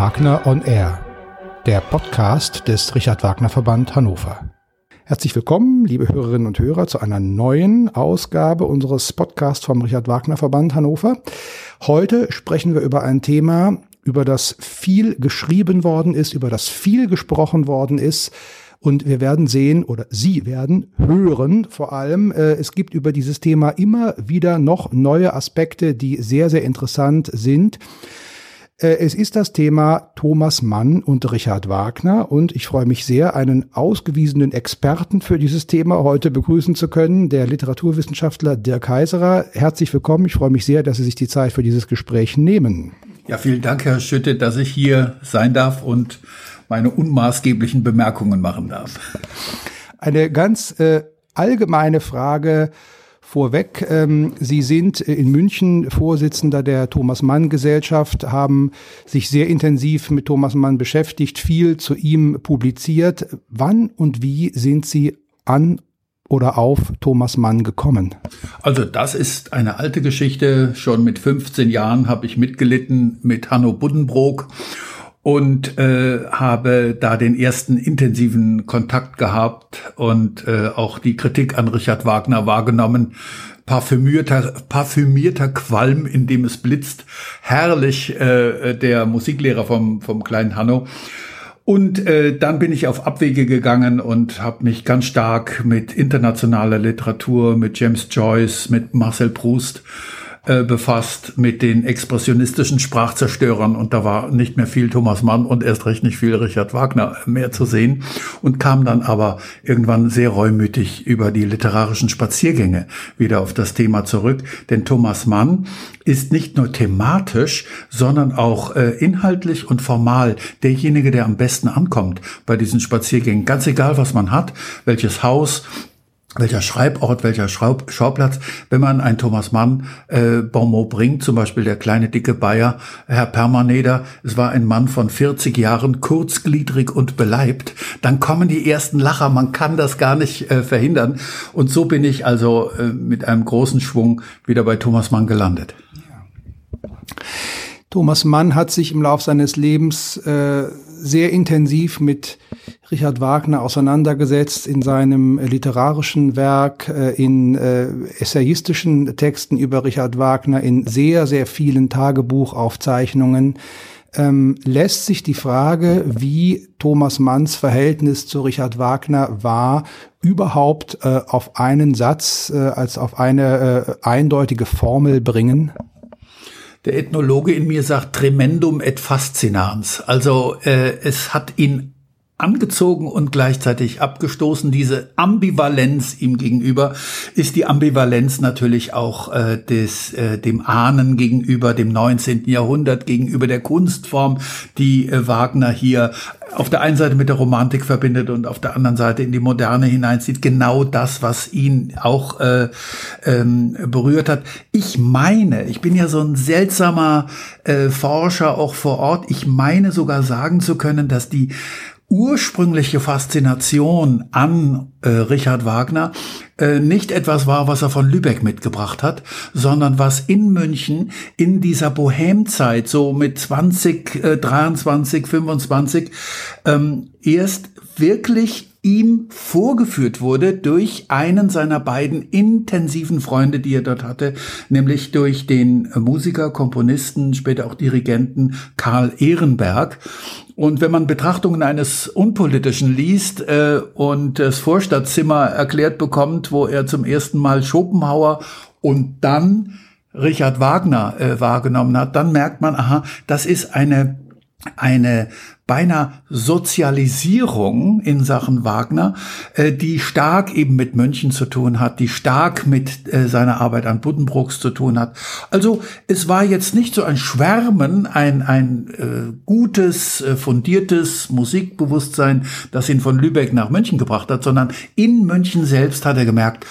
Wagner on Air, der Podcast des Richard Wagner Verband Hannover. Herzlich willkommen, liebe Hörerinnen und Hörer, zu einer neuen Ausgabe unseres Podcasts vom Richard Wagner Verband Hannover. Heute sprechen wir über ein Thema, über das viel geschrieben worden ist, über das viel gesprochen worden ist, und wir werden sehen oder Sie werden hören vor allem, äh, es gibt über dieses Thema immer wieder noch neue Aspekte, die sehr, sehr interessant sind. Äh, es ist das Thema Thomas Mann und Richard Wagner und ich freue mich sehr, einen ausgewiesenen Experten für dieses Thema heute begrüßen zu können, der Literaturwissenschaftler Dirk Heiserer. Herzlich willkommen. Ich freue mich sehr, dass Sie sich die Zeit für dieses Gespräch nehmen. Ja, vielen Dank, Herr Schütte, dass ich hier sein darf und meine unmaßgeblichen Bemerkungen machen darf. Eine ganz äh, allgemeine Frage vorweg. Ähm, Sie sind in München Vorsitzender der Thomas Mann Gesellschaft, haben sich sehr intensiv mit Thomas Mann beschäftigt, viel zu ihm publiziert. Wann und wie sind Sie an oder auf Thomas Mann gekommen? Also das ist eine alte Geschichte. Schon mit 15 Jahren habe ich mitgelitten mit Hanno Buddenbrook und äh, habe da den ersten intensiven Kontakt gehabt und äh, auch die Kritik an Richard Wagner wahrgenommen. Parfümierter, parfümierter Qualm, in dem es blitzt. Herrlich, äh, der Musiklehrer vom, vom kleinen Hanno. Und äh, dann bin ich auf Abwege gegangen und habe mich ganz stark mit internationaler Literatur, mit James Joyce, mit Marcel Proust äh, befasst mit den expressionistischen Sprachzerstörern. Und da war nicht mehr viel Thomas Mann und erst recht nicht viel Richard Wagner mehr zu sehen. Und kam dann aber irgendwann sehr reumütig über die literarischen Spaziergänge wieder auf das Thema zurück, denn Thomas Mann ist nicht nur thematisch, sondern auch äh, inhaltlich und formal derjenige, der am besten ankommt bei diesen Spaziergängen. Ganz egal, was man hat, welches Haus, welcher Schreibort, welcher Schraub Schauplatz, wenn man ein Thomas Mann äh, Bonmot bringt, zum Beispiel der kleine dicke Bayer, Herr Permaneder, es war ein Mann von 40 Jahren, kurzgliedrig und beleibt, dann kommen die ersten Lacher, man kann das gar nicht äh, verhindern. Und so bin ich also äh, mit einem großen Schwung wieder bei Thomas Mann gelandet. Thomas Mann hat sich im Lauf seines Lebens äh, sehr intensiv mit Richard Wagner auseinandergesetzt in seinem literarischen Werk, äh, in äh, essayistischen Texten über Richard Wagner, in sehr, sehr vielen Tagebuchaufzeichnungen. Ähm, lässt sich die Frage, wie Thomas Manns Verhältnis zu Richard Wagner war, überhaupt äh, auf einen Satz, äh, als auf eine äh, eindeutige Formel bringen? Der Ethnologe in mir sagt tremendum et fascinans. Also äh, es hat ihn angezogen und gleichzeitig abgestoßen. Diese Ambivalenz ihm gegenüber ist die Ambivalenz natürlich auch äh, des, äh, dem Ahnen gegenüber, dem 19. Jahrhundert, gegenüber der Kunstform, die äh, Wagner hier auf der einen Seite mit der Romantik verbindet und auf der anderen Seite in die Moderne hineinzieht. Genau das, was ihn auch äh, ähm, berührt hat. Ich meine, ich bin ja so ein seltsamer äh, Forscher auch vor Ort, ich meine sogar sagen zu können, dass die ursprüngliche Faszination an äh, Richard Wagner äh, nicht etwas war, was er von Lübeck mitgebracht hat, sondern was in München in dieser Bohemzeit, so mit 20, äh, 23, 25, ähm, erst wirklich ihm vorgeführt wurde durch einen seiner beiden intensiven Freunde, die er dort hatte, nämlich durch den Musiker, Komponisten, später auch Dirigenten Karl Ehrenberg. Und wenn man Betrachtungen eines Unpolitischen liest äh, und das Vorstadtzimmer erklärt bekommt, wo er zum ersten Mal Schopenhauer und dann Richard Wagner äh, wahrgenommen hat, dann merkt man, aha, das ist eine eine beinahe Sozialisierung in Sachen Wagner, äh, die stark eben mit München zu tun hat, die stark mit äh, seiner Arbeit an Buddenbrooks zu tun hat. Also es war jetzt nicht so ein Schwärmen, ein, ein äh, gutes, äh, fundiertes Musikbewusstsein, das ihn von Lübeck nach München gebracht hat, sondern in München selbst hat er gemerkt,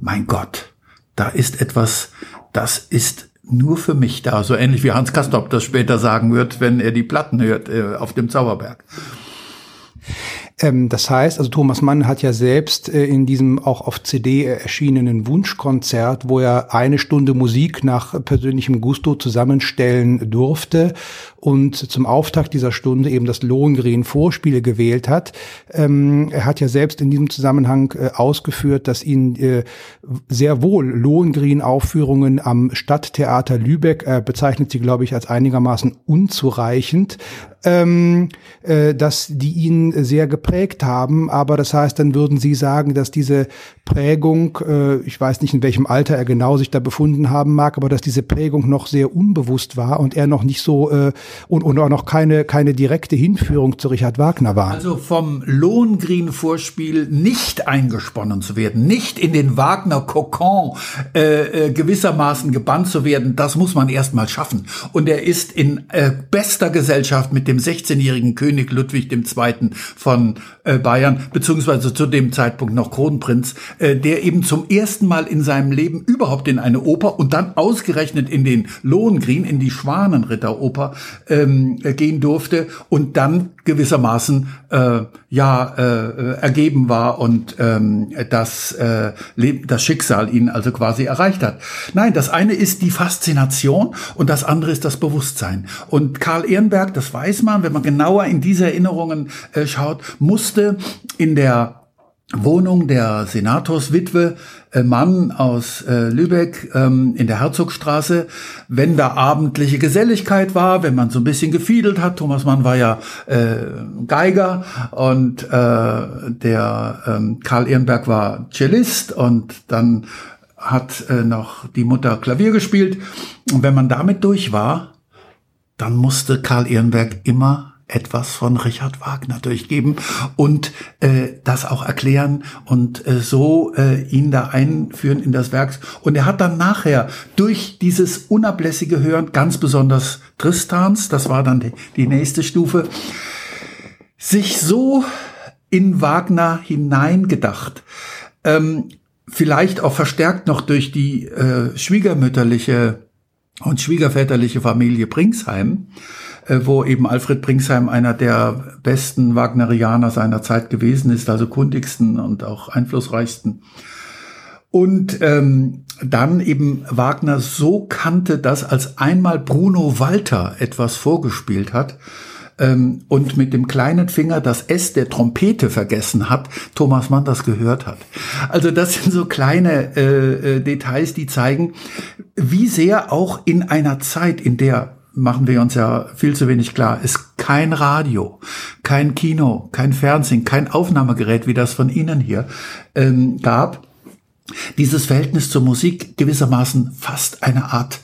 mein Gott, da ist etwas, das ist nur für mich da, so ähnlich wie Hans Castorp das später sagen wird, wenn er die Platten hört äh, auf dem Zauberberg. Ähm, das heißt, also Thomas Mann hat ja selbst äh, in diesem auch auf CD erschienenen Wunschkonzert, wo er eine Stunde Musik nach persönlichem Gusto zusammenstellen durfte und zum Auftakt dieser Stunde eben das Lohengrin Vorspiele gewählt hat. Ähm, er hat ja selbst in diesem Zusammenhang äh, ausgeführt, dass ihn äh, sehr wohl Lohengrin Aufführungen am Stadttheater Lübeck, bezeichnet sie glaube ich als einigermaßen unzureichend, ähm, äh, dass die ihn sehr geprägt haben. Aber das heißt, dann würden Sie sagen, dass diese Prägung, äh, ich weiß nicht, in welchem Alter er genau sich da befunden haben mag, aber dass diese Prägung noch sehr unbewusst war und er noch nicht so äh, und, und auch noch keine, keine direkte Hinführung zu Richard Wagner war. Also vom Lohengrin-Vorspiel nicht eingesponnen zu werden, nicht in den Wagner-Kokon äh, äh, gewissermaßen gebannt zu werden, das muss man erst mal schaffen. Und er ist in äh, bester Gesellschaft mit dem 16-jährigen König Ludwig II. von äh, Bayern, beziehungsweise zu dem Zeitpunkt noch Kronprinz, äh, der eben zum ersten Mal in seinem Leben überhaupt in eine Oper und dann ausgerechnet in den Lohengrin, in die Schwanenritteroper ähm, gehen durfte und dann gewissermaßen äh, ja äh, ergeben war und ähm, das äh, das Schicksal ihn also quasi erreicht hat. Nein, das eine ist die Faszination und das andere ist das Bewusstsein. Und Karl Ehrenberg, das weiß man, wenn man genauer in diese Erinnerungen äh, schaut, musste in der Wohnung der Senatorswitwe äh, Mann aus äh, Lübeck ähm, in der Herzogstraße, wenn da abendliche Geselligkeit war, wenn man so ein bisschen gefiedelt hat. Thomas Mann war ja äh, Geiger und der ähm, Karl Ehrenberg war Cellist und dann hat noch die Mutter Klavier gespielt. Und wenn man damit durch war, dann musste Karl Ehrenberg immer etwas von Richard Wagner durchgeben und äh, das auch erklären und äh, so äh, ihn da einführen in das Werk. Und er hat dann nachher durch dieses unablässige Hören, ganz besonders Tristans, das war dann die, die nächste Stufe, sich so in Wagner hineingedacht. Ähm, vielleicht auch verstärkt noch durch die äh, schwiegermütterliche und schwiegerväterliche Familie Bringsheim, äh, wo eben Alfred Bringsheim einer der besten Wagnerianer seiner Zeit gewesen ist, also kundigsten und auch einflussreichsten. Und ähm, dann eben Wagner so kannte, dass als einmal Bruno Walter etwas vorgespielt hat, ähm, und mit dem kleinen Finger das S der Trompete vergessen hat, Thomas Mann das gehört hat. Also das sind so kleine äh, äh, Details, die zeigen, wie sehr auch in einer Zeit, in der machen wir uns ja viel zu wenig klar, ist kein Radio, kein Kino, kein Fernsehen, kein Aufnahmegerät, wie das von Ihnen hier ähm, gab, dieses Verhältnis zur Musik gewissermaßen fast eine Art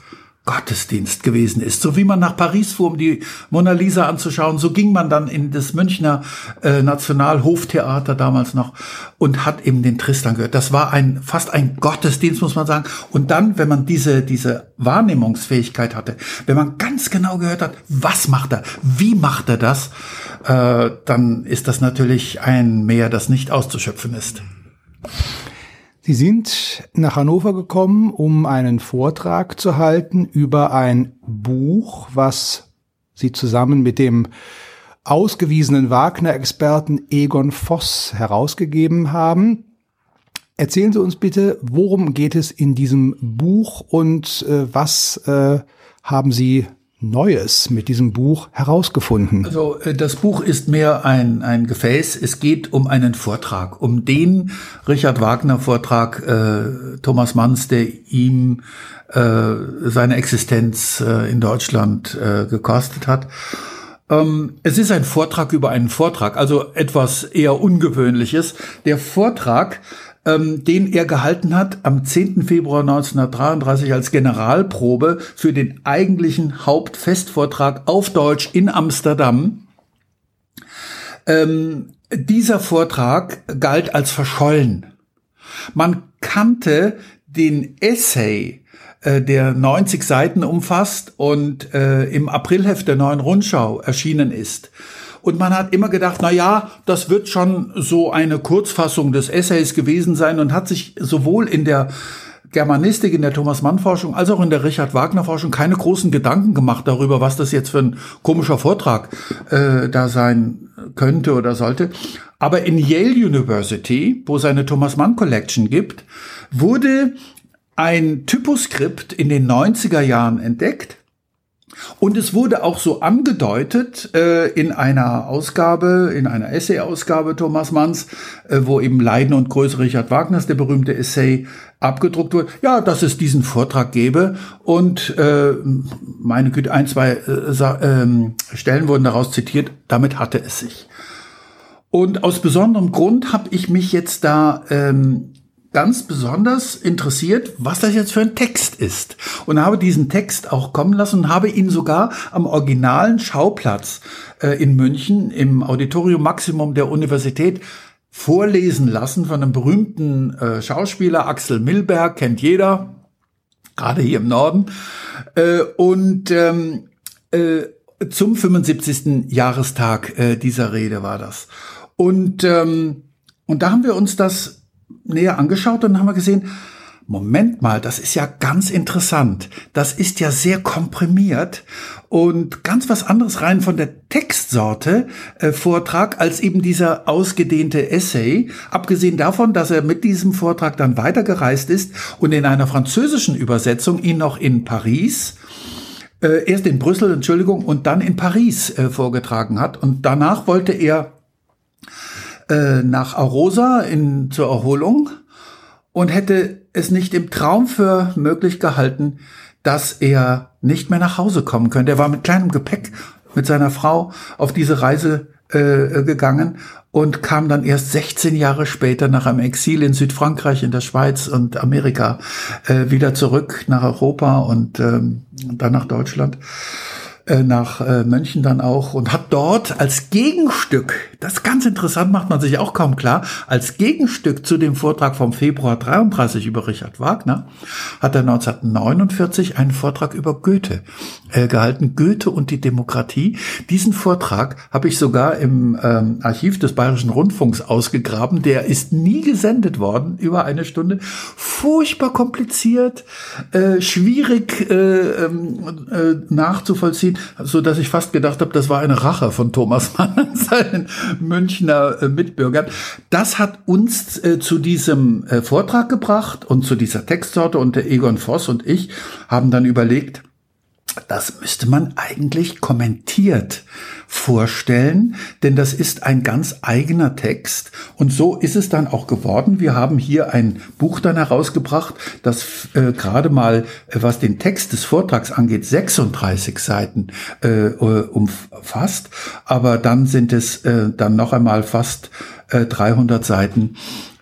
Gottesdienst gewesen ist. So wie man nach Paris fuhr, um die Mona Lisa anzuschauen, so ging man dann in das Münchner äh, Nationalhoftheater damals noch und hat eben den Tristan gehört. Das war ein fast ein Gottesdienst, muss man sagen. Und dann, wenn man diese diese Wahrnehmungsfähigkeit hatte, wenn man ganz genau gehört hat, was macht er, wie macht er das, äh, dann ist das natürlich ein Meer, das nicht auszuschöpfen ist. Sie sind nach Hannover gekommen, um einen Vortrag zu halten über ein Buch, was Sie zusammen mit dem ausgewiesenen Wagner-Experten Egon Voss herausgegeben haben. Erzählen Sie uns bitte, worum geht es in diesem Buch und äh, was äh, haben Sie Neues mit diesem Buch herausgefunden? Also äh, das Buch ist mehr ein, ein Gefäß. Es geht um einen Vortrag, um den Richard Wagner Vortrag äh, Thomas Manns, der ihm äh, seine Existenz äh, in Deutschland äh, gekostet hat. Ähm, es ist ein Vortrag über einen Vortrag, also etwas eher Ungewöhnliches. Der Vortrag ähm, den er gehalten hat am 10. Februar 1933 als Generalprobe für den eigentlichen Hauptfestvortrag auf Deutsch in Amsterdam. Ähm, dieser Vortrag galt als verschollen. Man kannte den Essay, äh, der 90 Seiten umfasst und äh, im Aprilheft der neuen Rundschau erschienen ist. Und man hat immer gedacht, na ja, das wird schon so eine Kurzfassung des Essays gewesen sein und hat sich sowohl in der Germanistik, in der Thomas-Mann-Forschung, als auch in der Richard-Wagner-Forschung keine großen Gedanken gemacht darüber, was das jetzt für ein komischer Vortrag äh, da sein könnte oder sollte. Aber in Yale University, wo es eine Thomas Mann Collection gibt, wurde ein Typoskript in den 90er Jahren entdeckt. Und es wurde auch so angedeutet äh, in einer Ausgabe, in einer Essay-Ausgabe Thomas Manns, äh, wo eben Leiden und Größe Richard Wagners, der berühmte Essay, abgedruckt wurde. Ja, dass es diesen Vortrag gäbe. Und äh, meine Güte, ein, zwei äh, äh, Stellen wurden daraus zitiert. Damit hatte es sich. Und aus besonderem Grund habe ich mich jetzt da ähm, ganz besonders interessiert, was das jetzt für ein Text ist. Und habe diesen Text auch kommen lassen und habe ihn sogar am originalen Schauplatz äh, in München im Auditorium Maximum der Universität vorlesen lassen von einem berühmten äh, Schauspieler, Axel Milberg, kennt jeder, gerade hier im Norden. Äh, und ähm, äh, zum 75. Jahrestag äh, dieser Rede war das. Und, ähm, und da haben wir uns das näher angeschaut und haben wir gesehen, Moment mal, das ist ja ganz interessant. Das ist ja sehr komprimiert und ganz was anderes rein von der Textsorte äh, Vortrag als eben dieser ausgedehnte Essay. Abgesehen davon, dass er mit diesem Vortrag dann weitergereist ist und in einer französischen Übersetzung ihn noch in Paris äh, erst in Brüssel, Entschuldigung, und dann in Paris äh, vorgetragen hat. Und danach wollte er äh, nach Arosa in, zur Erholung und hätte es nicht im Traum für möglich gehalten, dass er nicht mehr nach Hause kommen könnte. Er war mit kleinem Gepäck mit seiner Frau auf diese Reise äh, gegangen und kam dann erst 16 Jahre später nach einem Exil in Südfrankreich, in der Schweiz und Amerika äh, wieder zurück nach Europa und ähm, dann nach Deutschland. Äh, nach äh, München dann auch und hat dort als Gegenstück, das ganz interessant, macht man sich auch kaum klar, als Gegenstück zu dem Vortrag vom Februar 33 über Richard Wagner, hat er 1949 einen Vortrag über Goethe äh, gehalten, Goethe und die Demokratie. Diesen Vortrag habe ich sogar im ähm, Archiv des Bayerischen Rundfunks ausgegraben. Der ist nie gesendet worden, über eine Stunde. Furchtbar kompliziert, äh, schwierig äh, ähm, äh, nachzuvollziehen so dass ich fast gedacht habe, das war eine Rache von Thomas Mann an seinen Münchner äh, Mitbürgern. Das hat uns äh, zu diesem äh, Vortrag gebracht und zu dieser Textsorte und der Egon Voss und ich haben dann überlegt, das müsste man eigentlich kommentiert vorstellen, denn das ist ein ganz eigener Text. Und so ist es dann auch geworden. Wir haben hier ein Buch dann herausgebracht, das äh, gerade mal, äh, was den Text des Vortrags angeht, 36 Seiten äh, äh, umfasst, aber dann sind es äh, dann noch einmal fast äh, 300 Seiten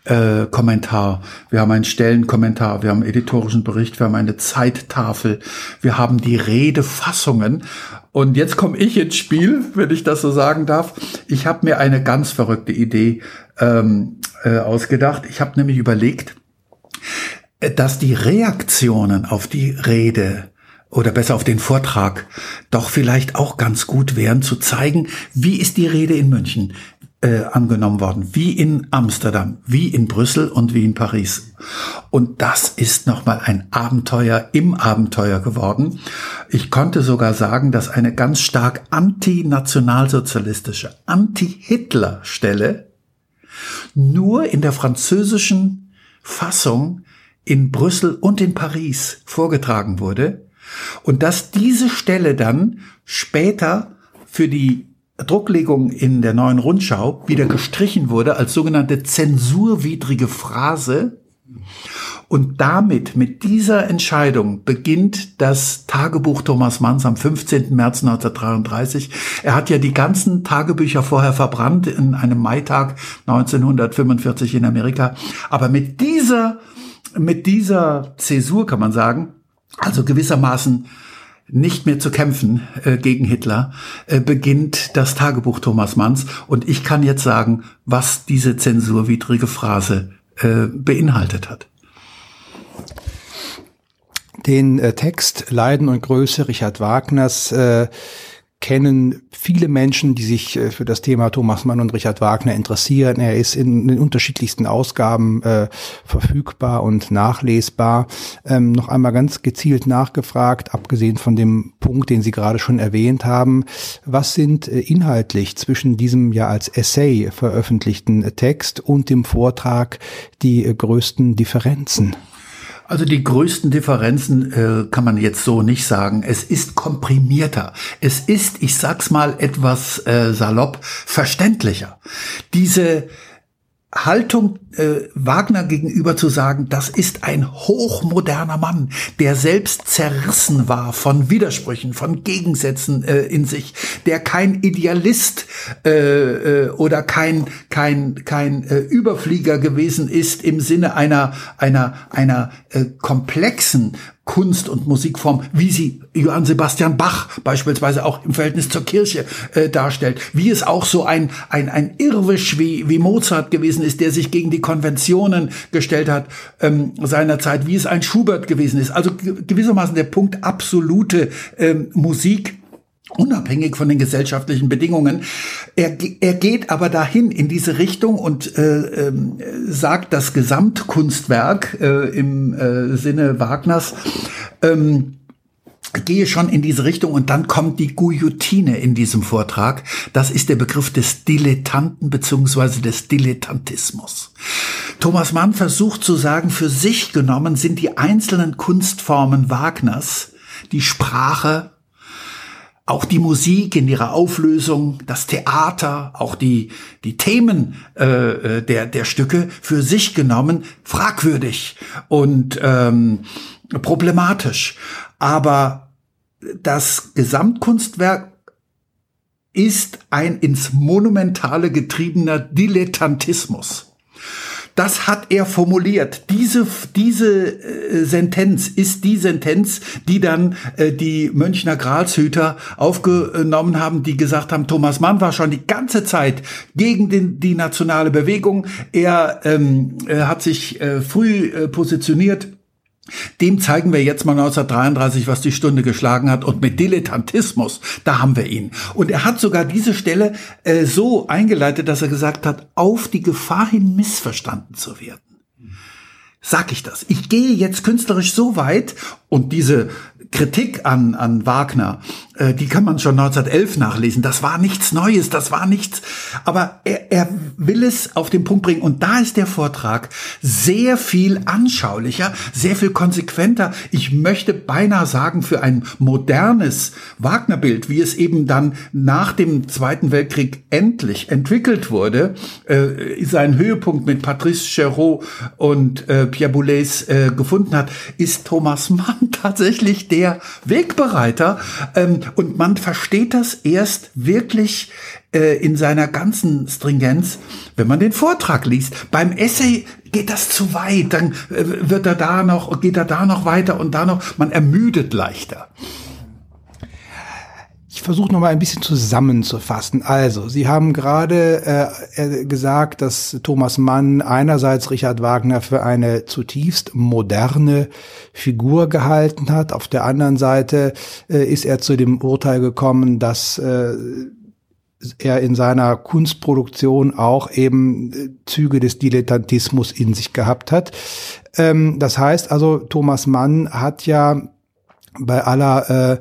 äh, Kommentar, wir haben einen Stellenkommentar, wir haben einen editorischen Bericht, wir haben eine Zeittafel, wir haben die Redefassungen. Und jetzt komme ich ins Spiel, wenn ich das so sagen darf. Ich habe mir eine ganz verrückte Idee ähm, äh, ausgedacht. Ich habe nämlich überlegt, äh, dass die Reaktionen auf die Rede oder besser auf den Vortrag doch vielleicht auch ganz gut wären zu zeigen, wie ist die Rede in München? Äh, angenommen worden, wie in Amsterdam, wie in Brüssel und wie in Paris. Und das ist nochmal ein Abenteuer im Abenteuer geworden. Ich konnte sogar sagen, dass eine ganz stark antinationalsozialistische, anti-Hitler-Stelle nur in der französischen Fassung in Brüssel und in Paris vorgetragen wurde und dass diese Stelle dann später für die Drucklegung in der neuen Rundschau wieder gestrichen wurde als sogenannte zensurwidrige Phrase. Und damit, mit dieser Entscheidung, beginnt das Tagebuch Thomas Manns am 15. März 1933. Er hat ja die ganzen Tagebücher vorher verbrannt in einem Maitag 1945 in Amerika. Aber mit dieser, mit dieser Zäsur kann man sagen, also gewissermaßen nicht mehr zu kämpfen äh, gegen Hitler, äh, beginnt das Tagebuch Thomas Manns. Und ich kann jetzt sagen, was diese zensurwidrige Phrase äh, beinhaltet hat. Den äh, Text Leiden und Größe Richard Wagners äh, kennen viele Menschen, die sich äh, für das Thema Thomas Mann und Richard Wagner interessieren. Er ist in den unterschiedlichsten Ausgaben äh, verfügbar und nachlesbar. Ähm, noch einmal ganz gezielt nachgefragt, abgesehen von dem Punkt, den Sie gerade schon erwähnt haben. Was sind äh, inhaltlich zwischen diesem ja als Essay veröffentlichten Text und dem Vortrag die äh, größten Differenzen? Also die größten Differenzen äh, kann man jetzt so nicht sagen. Es ist komprimierter. Es ist, ich sag's mal etwas äh, salopp, verständlicher. Diese Haltung äh, Wagner gegenüber zu sagen, das ist ein hochmoderner Mann, der selbst zerrissen war von Widersprüchen, von Gegensätzen äh, in sich, der kein Idealist äh, äh, oder kein kein kein äh, Überflieger gewesen ist im Sinne einer einer einer äh, komplexen Kunst- und Musikform, wie sie Johann Sebastian Bach beispielsweise auch im Verhältnis zur Kirche äh, darstellt, wie es auch so ein, ein, ein Irrwisch wie, wie Mozart gewesen ist, der sich gegen die Konventionen gestellt hat ähm, seiner Zeit, wie es ein Schubert gewesen ist. Also gewissermaßen der Punkt absolute ähm, Musik unabhängig von den gesellschaftlichen Bedingungen. Er, er geht aber dahin in diese Richtung und äh, äh, sagt, das Gesamtkunstwerk äh, im äh, Sinne Wagners ähm, gehe schon in diese Richtung und dann kommt die Guillotine in diesem Vortrag. Das ist der Begriff des Dilettanten beziehungsweise des Dilettantismus. Thomas Mann versucht zu sagen, für sich genommen sind die einzelnen Kunstformen Wagners die Sprache, auch die Musik in ihrer Auflösung, das Theater, auch die, die Themen äh, äh, der, der Stücke für sich genommen fragwürdig und ähm, problematisch. Aber das Gesamtkunstwerk ist ein ins Monumentale getriebener Dilettantismus. Das hat er formuliert. Diese, diese äh, Sentenz ist die Sentenz, die dann äh, die Münchner Gralshüter aufgenommen haben, die gesagt haben, Thomas Mann war schon die ganze Zeit gegen den, die nationale Bewegung. Er ähm, er hat sich äh, früh äh, positioniert dem zeigen wir jetzt mal 1933, was die Stunde geschlagen hat. Und mit Dilettantismus, da haben wir ihn. Und er hat sogar diese Stelle äh, so eingeleitet, dass er gesagt hat, auf die Gefahr hin missverstanden zu werden. Sag ich das. Ich gehe jetzt künstlerisch so weit und diese Kritik an, an Wagner, äh, die kann man schon 1911 nachlesen. Das war nichts Neues, das war nichts. Aber er, er will es auf den Punkt bringen. Und da ist der Vortrag sehr viel anschaulicher, sehr viel konsequenter. Ich möchte beinahe sagen, für ein modernes Wagner-Bild, wie es eben dann nach dem Zweiten Weltkrieg endlich entwickelt wurde, äh, seinen Höhepunkt mit Patrice Chéreau und äh, Pierre Boulez äh, gefunden hat, ist Thomas Mann tatsächlich der Wegbereiter. Ähm, und man versteht das erst wirklich äh, in seiner ganzen Stringenz, wenn man den Vortrag liest. Beim Essay geht das zu weit, dann äh, wird er da noch, geht er da noch weiter und da noch, man ermüdet leichter. Ich versuche noch mal ein bisschen zusammenzufassen. Also, Sie haben gerade äh, gesagt, dass Thomas Mann einerseits Richard Wagner für eine zutiefst moderne Figur gehalten hat. Auf der anderen Seite äh, ist er zu dem Urteil gekommen, dass äh, er in seiner Kunstproduktion auch eben äh, Züge des Dilettantismus in sich gehabt hat. Ähm, das heißt also, Thomas Mann hat ja bei aller äh,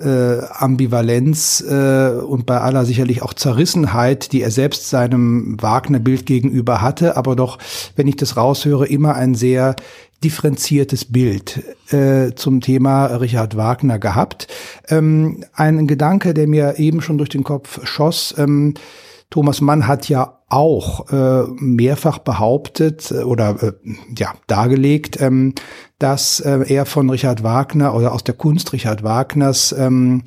äh, Ambivalenz äh, und bei aller sicherlich auch Zerrissenheit, die er selbst seinem Wagner-Bild gegenüber hatte, aber doch, wenn ich das raushöre, immer ein sehr differenziertes Bild äh, zum Thema Richard Wagner gehabt. Ähm, ein Gedanke, der mir eben schon durch den Kopf schoss, ähm, Thomas Mann hat ja auch äh, mehrfach behauptet äh, oder äh, ja dargelegt, ähm, dass äh, er von Richard Wagner oder aus der Kunst Richard Wagners ähm,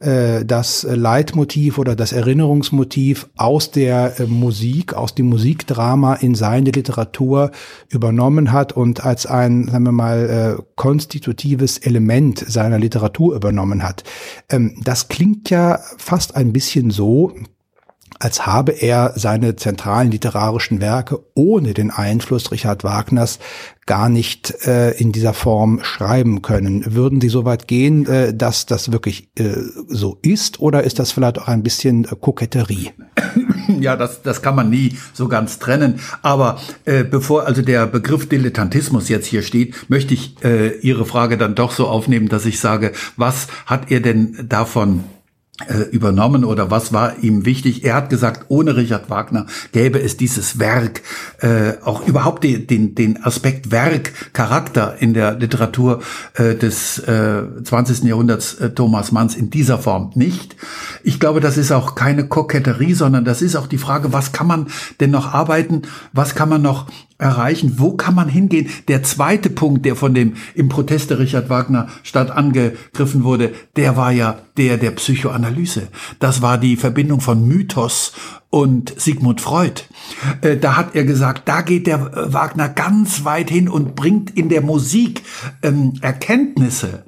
äh, das Leitmotiv oder das Erinnerungsmotiv aus der äh, Musik, aus dem Musikdrama in seine Literatur übernommen hat und als ein, sagen wir mal, äh, konstitutives Element seiner Literatur übernommen hat. Ähm, das klingt ja fast ein bisschen so, als habe er seine zentralen literarischen Werke ohne den Einfluss Richard Wagners gar nicht äh, in dieser Form schreiben können. Würden Sie so weit gehen, äh, dass das wirklich äh, so ist oder ist das vielleicht auch ein bisschen äh, Koketterie? Ja, das, das kann man nie so ganz trennen. Aber äh, bevor also der Begriff Dilettantismus jetzt hier steht, möchte ich äh, Ihre Frage dann doch so aufnehmen, dass ich sage, was hat er denn davon übernommen oder was war ihm wichtig? Er hat gesagt, ohne Richard Wagner gäbe es dieses Werk, äh, auch überhaupt den, den, den Aspekt Werk, Charakter in der Literatur äh, des äh, 20. Jahrhunderts äh, Thomas Manns in dieser Form nicht. Ich glaube, das ist auch keine Koketterie, sondern das ist auch die Frage, was kann man denn noch arbeiten, was kann man noch erreichen? Wo kann man hingehen? Der zweite Punkt, der von dem im Protest der Richard Wagner statt angegriffen wurde, der war ja der der Psychoanalyse. Das war die Verbindung von Mythos und Sigmund Freud. Äh, da hat er gesagt, da geht der äh, Wagner ganz weit hin und bringt in der Musik ähm, Erkenntnisse,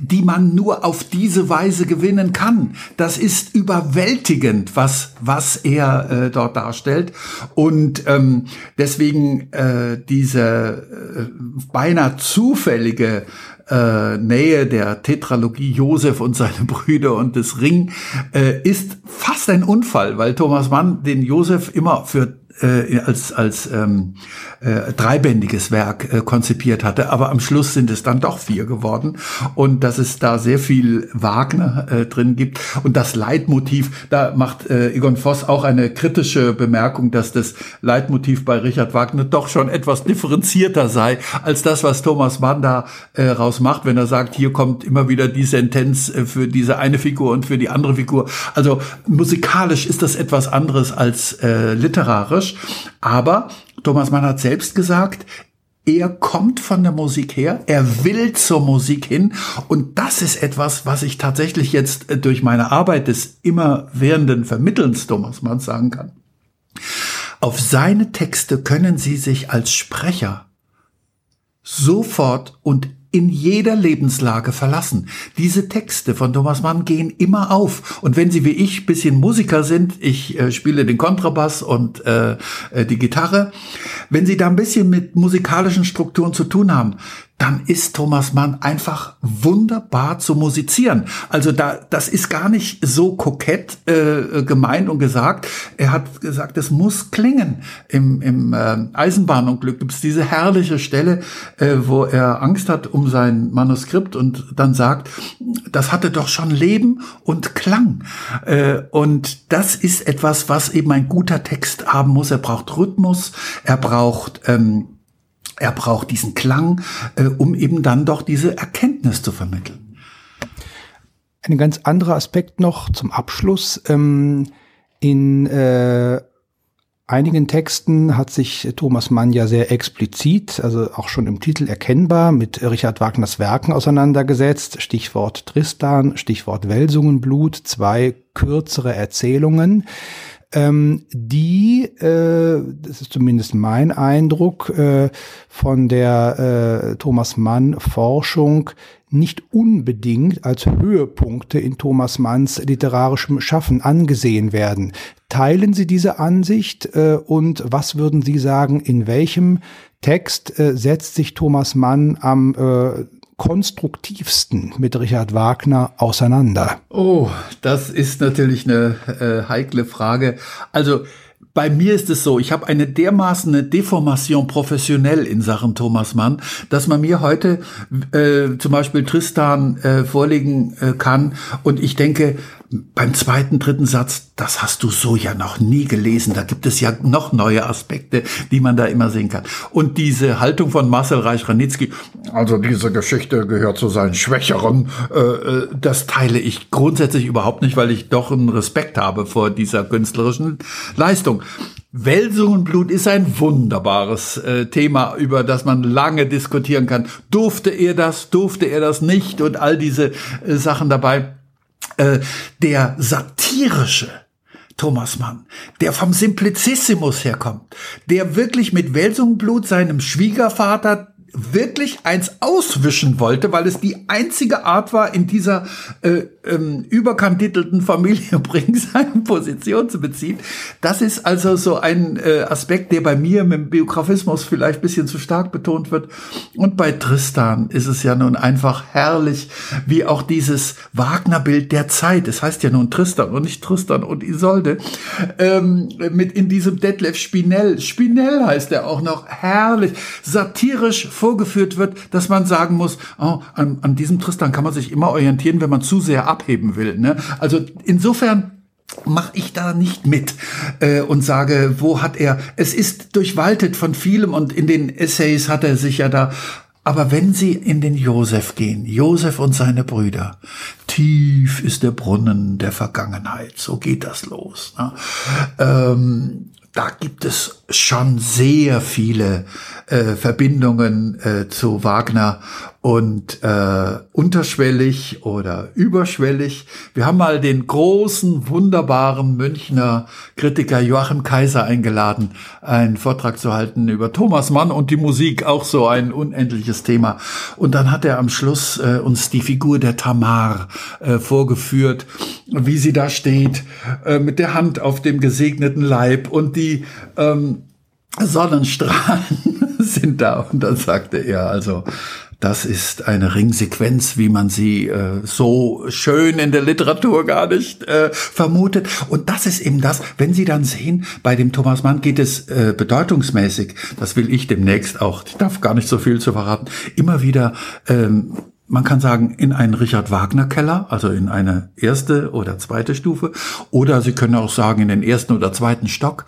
die man nur auf diese Weise gewinnen kann. Das ist überwältigend, was, was er äh, dort darstellt. Und ähm, deswegen äh, diese äh, beinahe zufällige äh, Nähe der Tetralogie Josef und seine Brüder und des Ring äh, ist fast ein Unfall, weil Thomas Mann den Josef immer für äh, als, als ähm, äh, dreibändiges Werk äh, konzipiert hatte. Aber am Schluss sind es dann doch vier geworden. Und dass es da sehr viel Wagner äh, drin gibt. Und das Leitmotiv, da macht äh, Egon Voss auch eine kritische Bemerkung, dass das Leitmotiv bei Richard Wagner doch schon etwas differenzierter sei, als das, was Thomas Mann da äh, rausmacht, wenn er sagt, hier kommt immer wieder die Sentenz äh, für diese eine Figur und für die andere Figur. Also musikalisch ist das etwas anderes als äh, literarisch. Aber Thomas Mann hat selbst gesagt, er kommt von der Musik her, er will zur Musik hin und das ist etwas, was ich tatsächlich jetzt äh, durch meine Arbeit des immerwährenden Vermittelns Thomas Mann sagen kann. Auf seine Texte können Sie sich als Sprecher sofort und in jeder Lebenslage verlassen. Diese Texte von Thomas Mann gehen immer auf. Und wenn Sie wie ich bisschen Musiker sind, ich äh, spiele den Kontrabass und äh, äh die Gitarre, wenn Sie da ein bisschen mit musikalischen Strukturen zu tun haben, dann ist Thomas Mann einfach wunderbar zu musizieren. Also da, das ist gar nicht so kokett äh, gemeint und gesagt. Er hat gesagt, es muss klingen. Im, im äh, Eisenbahnunglück gibt es diese herrliche Stelle, äh, wo er Angst hat um sein Manuskript und dann sagt, das hatte doch schon Leben und Klang. Äh, und das ist etwas, was eben ein guter Text haben muss. Er braucht Rhythmus, er braucht ähm, er braucht diesen Klang, äh, um eben dann doch diese Erkenntnis zu vermitteln. Ein ganz anderer Aspekt noch zum Abschluss. Ähm, in äh, einigen Texten hat sich Thomas Mann ja sehr explizit, also auch schon im Titel erkennbar, mit Richard Wagners Werken auseinandergesetzt. Stichwort Tristan, Stichwort Welsungenblut, zwei kürzere Erzählungen ähm, die, äh, das ist zumindest mein Eindruck, äh, von der äh, Thomas Mann Forschung nicht unbedingt als Höhepunkte in Thomas Manns literarischem Schaffen angesehen werden. Teilen Sie diese Ansicht äh, und was würden Sie sagen, in welchem Text äh, setzt sich Thomas Mann am äh, konstruktivsten mit Richard Wagner auseinander? Oh, das ist natürlich eine äh, heikle Frage. Also bei mir ist es so, ich habe eine dermaßen Deformation professionell in Sachen Thomas Mann, dass man mir heute äh, zum Beispiel Tristan äh, vorlegen äh, kann und ich denke, beim zweiten, dritten Satz, das hast du so ja noch nie gelesen. Da gibt es ja noch neue Aspekte, die man da immer sehen kann. Und diese Haltung von Marcel Reich-Ranitzky, also diese Geschichte gehört zu seinen Schwächeren, äh, äh, das teile ich grundsätzlich überhaupt nicht, weil ich doch einen Respekt habe vor dieser künstlerischen Leistung. Welsungenblut ist ein wunderbares äh, Thema, über das man lange diskutieren kann. Durfte er das, durfte er das nicht und all diese äh, Sachen dabei. Äh, der satirische Thomas Mann, der vom Simplicissimus herkommt, der wirklich mit Welsungblut seinem Schwiegervater wirklich eins auswischen wollte, weil es die einzige Art war, in dieser äh, ähm, überkandidelten Familie Bring seine Position zu beziehen. Das ist also so ein äh, Aspekt, der bei mir mit dem Biografismus vielleicht ein bisschen zu stark betont wird. Und bei Tristan ist es ja nun einfach herrlich, wie auch dieses Wagner-Bild der Zeit, es das heißt ja nun Tristan und nicht Tristan und Isolde, ähm, mit in diesem Detlef Spinell, Spinell heißt er auch noch, herrlich, satirisch vorgeführt wird, dass man sagen muss, oh, an, an diesem Tristan kann man sich immer orientieren, wenn man zu sehr abheben will. Ne? Also insofern mache ich da nicht mit äh, und sage, wo hat er, es ist durchwaltet von vielem und in den Essays hat er sich ja da aber wenn Sie in den Josef gehen, Josef und seine Brüder, tief ist der Brunnen der Vergangenheit, so geht das los. Ne? Ähm, da gibt es schon sehr viele äh, Verbindungen äh, zu Wagner und äh, unterschwellig oder überschwellig. Wir haben mal den großen, wunderbaren Münchner Kritiker Joachim Kaiser eingeladen, einen Vortrag zu halten über Thomas Mann und die Musik, auch so ein unendliches Thema. Und dann hat er am Schluss äh, uns die Figur der Tamar äh, vorgeführt, wie sie da steht, äh, mit der Hand auf dem gesegneten Leib und die ähm, Sonnenstrahlen sind da. Und dann sagte er also, das ist eine Ringsequenz, wie man sie äh, so schön in der Literatur gar nicht äh, vermutet. Und das ist eben das, wenn Sie dann sehen, bei dem Thomas Mann geht es äh, bedeutungsmäßig, das will ich demnächst auch, ich darf gar nicht so viel zu verraten, immer wieder ähm, man kann sagen, in einen Richard Wagner Keller, also in eine erste oder zweite Stufe, oder Sie können auch sagen, in den ersten oder zweiten Stock.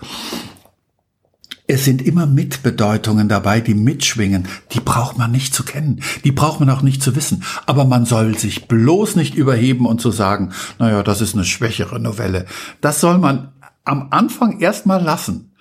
Es sind immer Mitbedeutungen dabei, die mitschwingen. Die braucht man nicht zu kennen. Die braucht man auch nicht zu wissen. Aber man soll sich bloß nicht überheben und zu sagen, naja, das ist eine schwächere Novelle. Das soll man am Anfang erstmal lassen.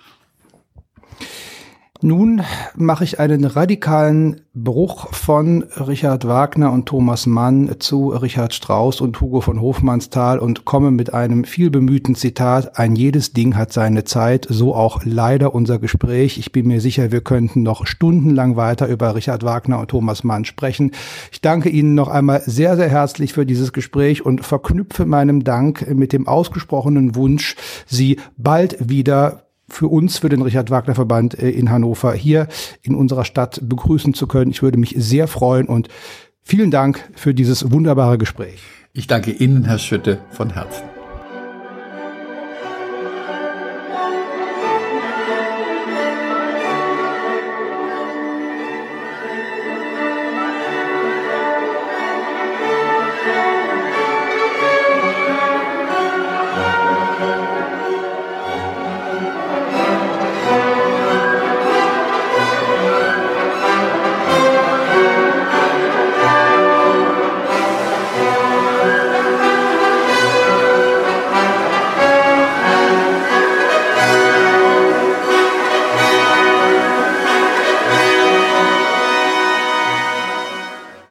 Nun mache ich einen radikalen Bruch von Richard Wagner und Thomas Mann zu Richard Strauss und Hugo von Hofmannsthal und komme mit einem vielbemühten Zitat, ein jedes Ding hat seine Zeit, so auch leider unser Gespräch. Ich bin mir sicher, wir könnten noch stundenlang weiter über Richard Wagner und Thomas Mann sprechen. Ich danke Ihnen noch einmal sehr, sehr herzlich für dieses Gespräch und verknüpfe meinem Dank mit dem ausgesprochenen Wunsch, Sie bald wieder für uns, für den Richard Wagner Verband äh, in Hannover hier in unserer Stadt begrüßen zu können. Ich würde mich sehr freuen und vielen Dank für dieses wunderbare Gespräch. Ich danke Ihnen, Herr Schütte, von Herzen.